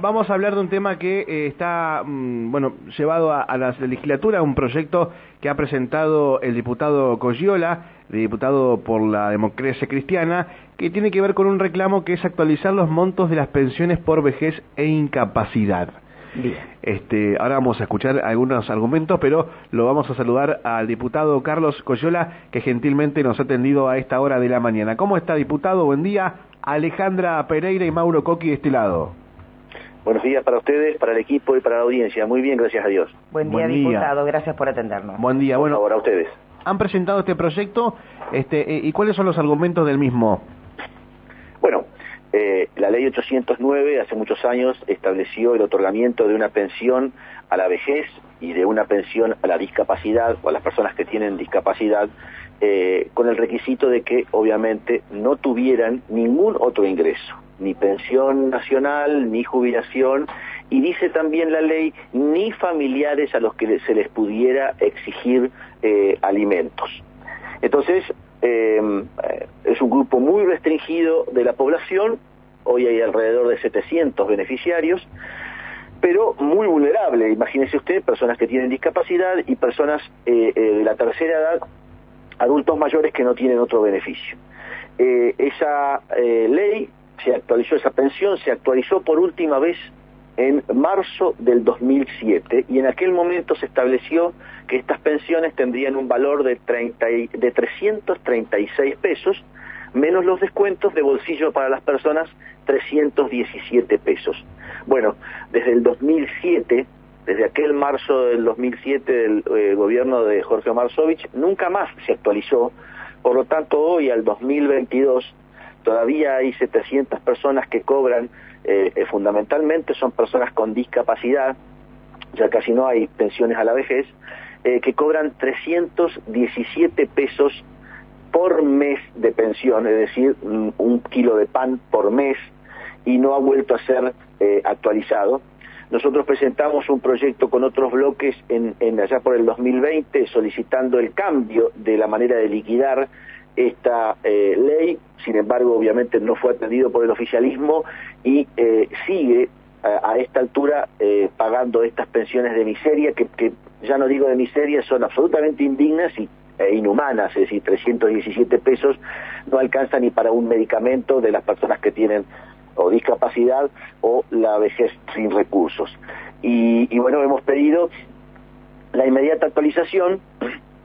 vamos a hablar de un tema que eh, está, mm, bueno, llevado a, la legislatura, un proyecto que ha presentado el diputado Coyola, diputado por la democracia cristiana, que tiene que ver con un reclamo que es actualizar los montos de las pensiones por vejez e incapacidad. Este, ahora vamos a escuchar algunos argumentos, pero lo vamos a saludar al diputado Carlos Coyola, que gentilmente nos ha atendido a esta hora de la mañana. ¿Cómo está, diputado? Buen día. Alejandra Pereira y Mauro Coqui de este lado. Buenos días para ustedes, para el equipo y para la audiencia. Muy bien, gracias a Dios. Buen día, diputado. Gracias por atendernos. Buen día. bueno, ahora ustedes. Han presentado este proyecto este, eh, y cuáles son los argumentos del mismo. Bueno, eh, la ley 809 hace muchos años estableció el otorgamiento de una pensión a la vejez y de una pensión a la discapacidad o a las personas que tienen discapacidad eh, con el requisito de que obviamente no tuvieran ningún otro ingreso, ni pensión nacional, ni jubilación, y dice también la ley, ni familiares a los que se les pudiera exigir eh, alimentos. Entonces, em, eh, es un grupo muy restringido de la población, hoy hay alrededor de 700 beneficiarios, pero muy vulnerable. Imagínese usted, personas que tienen discapacidad y personas de la tercera edad adultos mayores que no tienen otro beneficio. Eh, esa eh, ley se actualizó, esa pensión se actualizó por última vez en marzo del 2007 y en aquel momento se estableció que estas pensiones tendrían un valor de, 30 de 336 pesos menos los descuentos de bolsillo para las personas 317 pesos. Bueno, desde el 2007 desde aquel marzo del 2007 del eh, gobierno de Jorge Marsovich, nunca más se actualizó. Por lo tanto, hoy al 2022 todavía hay 700 personas que cobran, eh, eh, fundamentalmente son personas con discapacidad, ya casi no hay pensiones a la vejez, que cobran 317 pesos por mes de pensión, es decir, un kilo de pan por mes, y no ha vuelto a ser actualizado. Nosotros presentamos un proyecto con otros bloques en, allá por el 2020 solicitando el cambio de la manera de liquidar esta eh, ley, sin embargo obviamente no fue atendido por el oficialismo y eh, sigue a, esta altura eh, pagando estas pensiones de miseria que, ya no digo de miseria, son absolutamente indignas y e inhumanas, es decir, 317 pesos no alcanza ni para un medicamento de las personas que tienen o discapacidad o la vejez sin recursos. Y, bueno, hemos pedido la inmediata actualización.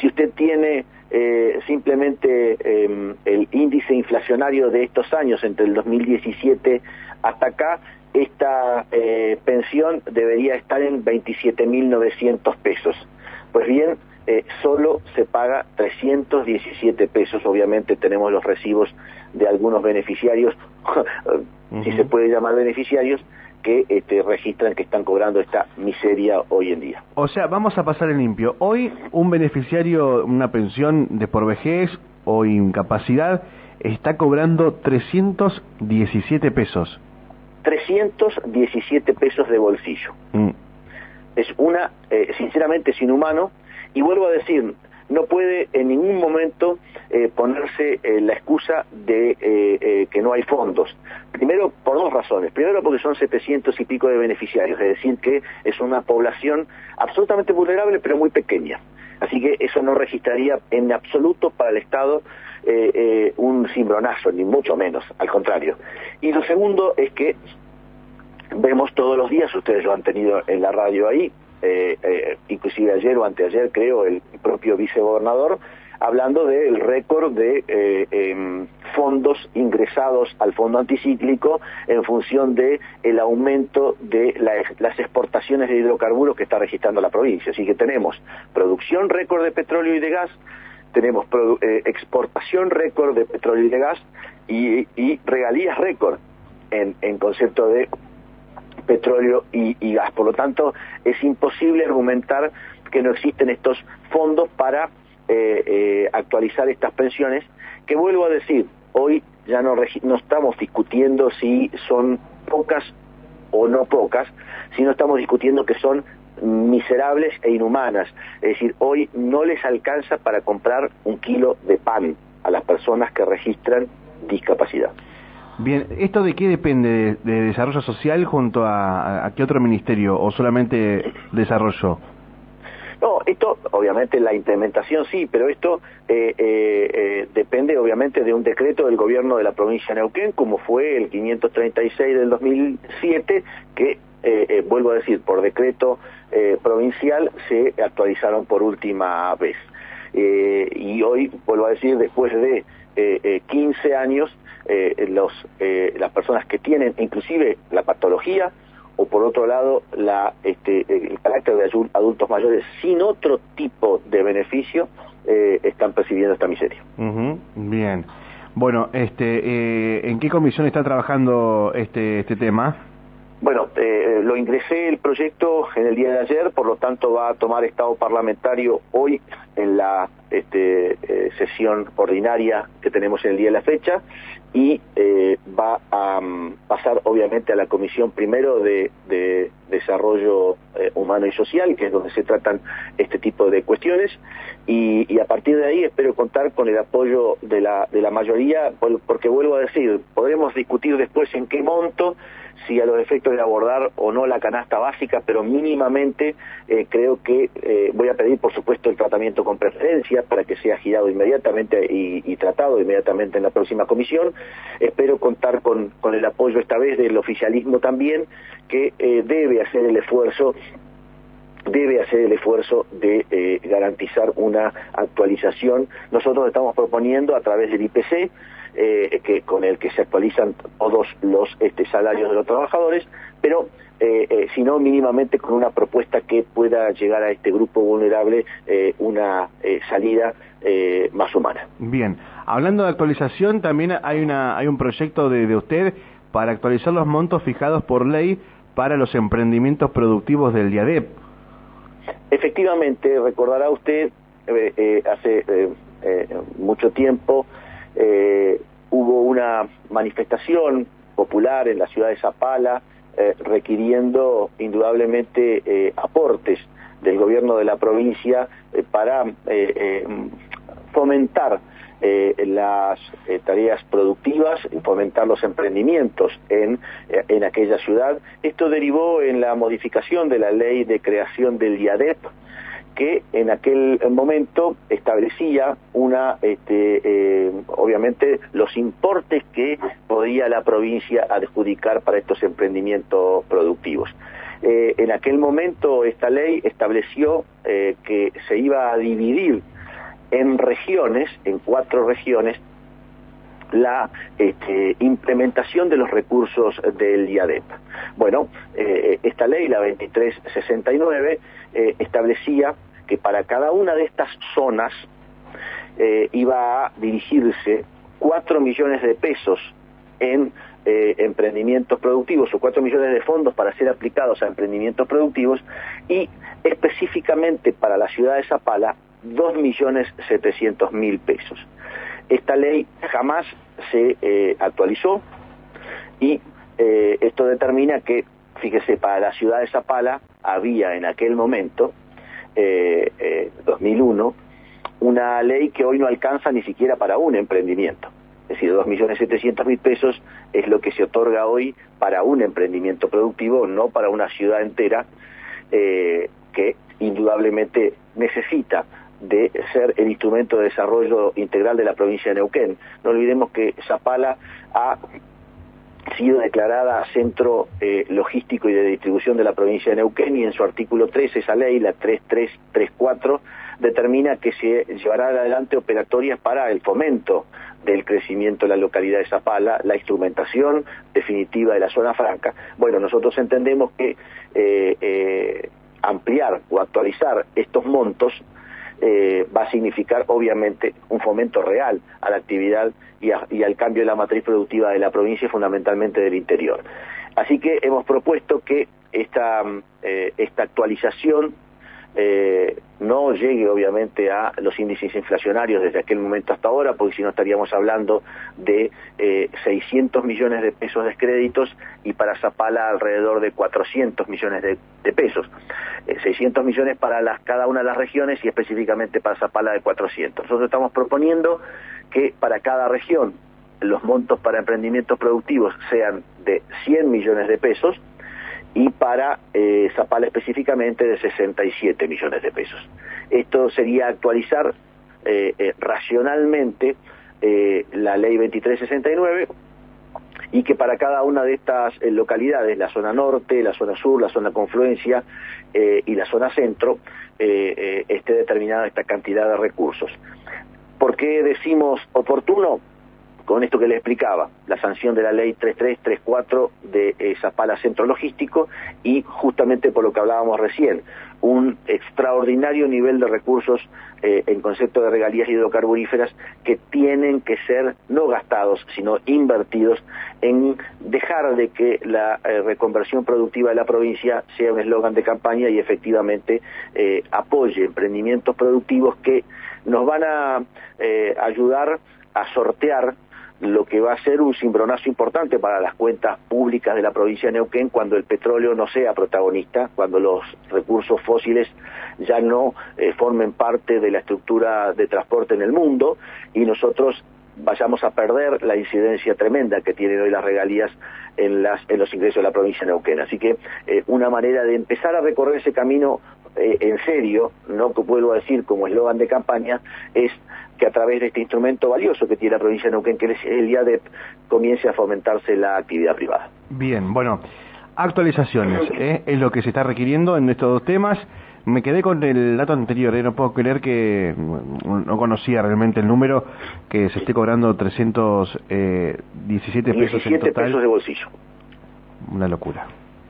Si usted tiene eh, simplemente em, el índice inflacionario de estos años, entre el 2017 hasta acá, esta eh, pensión debería estar en 27.900 pesos. Pues bien, eh, solo se paga 317 pesos. Obviamente tenemos los recibos de algunos beneficiarios, si se puede llamar beneficiarios, que este, registran que están cobrando esta miseria hoy en día. O sea, vamos a pasar en limpio. Hoy un beneficiario, una pensión de por vejez o incapacidad, está cobrando 317 pesos. 317 pesos de bolsillo. Mm. Es una, eh, sinceramente, es inhumano y vuelvo a decir, no puede en ningún momento eh, ponerse eh, la excusa de eh, que no hay fondos. Primero, por dos razones. Primero, porque son 700 y pico de beneficiarios, es decir, que es una población absolutamente vulnerable, pero muy pequeña. Así que eso no registraría en absoluto para el Estado un cimbronazo, ni mucho menos, al contrario. Y lo segundo es que vemos todos los días, ustedes lo han tenido en la radio ahí, eh, eh, inclusive ayer o anteayer creo el propio vicegobernador, hablando del récord de eh, em, fondos ingresados al fondo anticíclico en función de el aumento de las exportaciones de hidrocarburos que está registrando la provincia. Así que tenemos producción récord de petróleo y de gas, tenemos exportación récord de petróleo y de gas y, regalías récord en concepto de petróleo y, gas. Por lo tanto, es imposible argumentar que no existen estos fondos para eh, eh, actualizar estas pensiones, que vuelvo a decir, hoy ya no, no estamos discutiendo si son pocas o no pocas, sino estamos discutiendo que son miserables e inhumanas. Es decir, hoy no les alcanza para comprar un kilo de pan a las personas que registran discapacidad. Bien, ¿esto de qué depende? ¿De, desarrollo social junto a, qué otro ministerio o solamente desarrollo? No, esto obviamente la implementación sí, pero esto eh, eh, eh, depende obviamente de un decreto del gobierno de la provincia de Neuquén, como fue el 536 del 2007, que, vuelvo a decir, por decreto provincial se actualizaron por última vez. y hoy, vuelvo a decir, después de 15 años, los, las personas que tienen inclusive la patología, o por otro lado la, este, el carácter de adultos mayores sin otro tipo de beneficio eh, están percibiendo esta miseria. Bien. Bueno, este, eh, ¿en qué comisión está trabajando este, este tema? Bueno, eh, lo ingresé el proyecto en el día de ayer, por lo tanto va a tomar estado parlamentario hoy en la este, eh, sesión ordinaria que tenemos en el día de la fecha y eh, va a mm, pasar obviamente a la comisión primero de, desarrollo humano y social, que es donde se tratan este tipo de cuestiones, y, a partir de ahí espero contar con el apoyo de la, de la mayoría, porque vuelvo a decir, podremos discutir después en qué monto, si a los efectos de abordar o no la canasta básica, pero mínimamente eh, creo que eh, voy a pedir, por supuesto, el tratamiento con preferencia para que sea girado inmediatamente y, tratado inmediatamente en la próxima comisión. Espero contar con, el apoyo esta vez del oficialismo también, que eh, debe hacer el esfuerzo debe hacer el esfuerzo de garantizar una actualización. Nosotros estamos proponiendo a través del IPC eh, que, con el que se actualizan todos los este, salarios de los trabajadores, pero eh, eh, sino mínimamente con una propuesta que pueda llegar a este grupo vulnerable una salida más humana. Bien, hablando de actualización, también hay, una, hay un proyecto de, de usted para actualizar los montos fijados por ley para los emprendimientos productivos del DIADEP. Efectivamente, recordará usted, hace mucho tiempo eh, hubo una manifestación popular en la ciudad de Zapala eh, requiriendo indudablemente eh, aportes del gobierno de la provincia para fomentar las tareas productivas y fomentar los emprendimientos en, en aquella ciudad. Esto derivó en la modificación de la ley de creación del IADEP, que en aquel momento establecía una, este, eh, obviamente, los importes que podía la provincia adjudicar para estos emprendimientos productivos. Eh, en aquel momento esta ley estableció eh, que se iba a dividir en regiones, en cuatro regiones, la este, implementación de los recursos del IADEP. Bueno, esta ley, la 2369, establecía que para cada una de estas zonas eh, iba a dirigirse 4 millones de pesos en eh, emprendimientos productivos o 4 millones de fondos para ser aplicados a emprendimientos productivos y específicamente para la ciudad de Zapala 2 millones 700 mil pesos. Esta ley jamás se eh, actualizó y esto determina que, fíjese, para la ciudad de Zapala había en aquel momento eh, 2001, eh, una ley que hoy no alcanza ni siquiera para un emprendimiento. Es decir, 2.700.000 pesos es lo que se otorga hoy para un emprendimiento productivo, no para una ciudad entera eh, que indudablemente necesita de ser el instrumento de desarrollo integral de la provincia de Neuquén. No olvidemos que Zapala ha sido declarada centro eh, logístico y de distribución de la provincia de Neuquén y en su artículo 3 esa ley, la 3334, determina que se llevará adelante operatorias para el fomento del crecimiento de la localidad de Zapala, la instrumentación definitiva de la zona franca. Bueno, nosotros entendemos que eh, eh, ampliar o actualizar estos montos eh, va a significar obviamente un fomento real a la actividad y, al cambio de la matriz productiva de la provincia y fundamentalmente del interior. Así que hemos propuesto que esta, eh, esta actualización eh, no llegue obviamente a los índices inflacionarios desde aquel momento hasta ahora, porque si no estaríamos hablando de eh, 600 millones de pesos de créditos y para Zapala alrededor de 400 millones de, pesos. 600 eh, millones para cada una de las regiones y específicamente para Zapala de 400. Nosotros estamos proponiendo que para cada región los montos para emprendimientos productivos sean de 100 millones de pesos y para eh, Zapala específicamente de 67 millones de pesos. Esto sería actualizar eh, eh, racionalmente la ley 2369 y que para cada una de estas localidades, la zona norte, la zona sur, la zona confluencia y la zona centro, esté determinada esta cantidad de recursos. ¿Por qué decimos oportuno? Con esto que le explicaba, la sanción de la ley 3334 de eh, Zapala Centro Logístico y justamente por lo que hablábamos recién, un extraordinario nivel de recursos eh, en concepto de regalías hidrocarburíferas que tienen que ser no gastados, sino invertidos en dejar de que la eh, reconversión productiva de la provincia sea un eslogan de campaña y efectivamente apoye emprendimientos productivos que nos van a ayudar a sortear lo que va a ser un cimbronazo importante para las cuentas públicas de la provincia de Neuquén cuando el petróleo no sea protagonista, cuando los recursos fósiles ya no eh, formen parte de la estructura de transporte en el mundo y nosotros vayamos a perder la incidencia tremenda que tienen hoy las regalías en, los ingresos de la provincia de Neuquén. Así que eh, una manera de empezar a recorrer ese camino eh, en serio, no que vuelvo a decir como eslogan de campaña, es que a través de este instrumento valioso que tiene la provincia de Neuquén, que es el IADEP, comience a fomentarse la actividad privada. Bien, bueno, actualizaciones ¿eh? es lo que se está requiriendo en estos dos temas. Me quedé con el dato anterior, ¿eh? no puedo creer que no conocía realmente el número, que se esté cobrando 317 pesos en total. pesos de bolsillo. Una locura.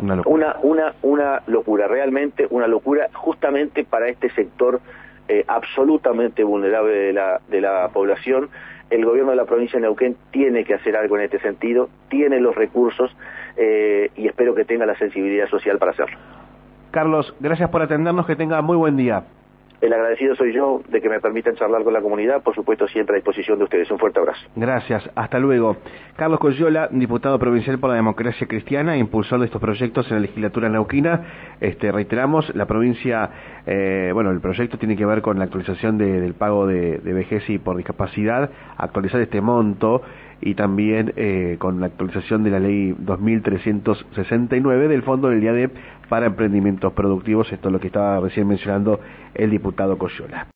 Una locura. Una, una, locura, realmente una locura, justamente para este sector eh, absolutamente vulnerable de la, de la población. El gobierno de la provincia de Neuquén tiene que hacer algo en este sentido, tiene los recursos eh, y espero que tenga la sensibilidad social para hacerlo. Carlos, gracias por atendernos, que tenga muy buen día. El agradecido soy yo de que me permitan charlar con la comunidad, por supuesto siempre a disposición de ustedes. Un fuerte abrazo. Gracias, hasta luego. Carlos Coyola, diputado provincial por la democracia cristiana, impulsor de estos proyectos en la legislatura neuquina. Este, reiteramos, la provincia, eh, bueno, el proyecto tiene que ver con la actualización del pago de, de vejez y por discapacidad, actualizar este monto y también eh, con la actualización de la ley 2369 del Fondo del IADEP para Emprendimientos Productivos. Esto es lo que estaba recién mencionando el diputado Coyola.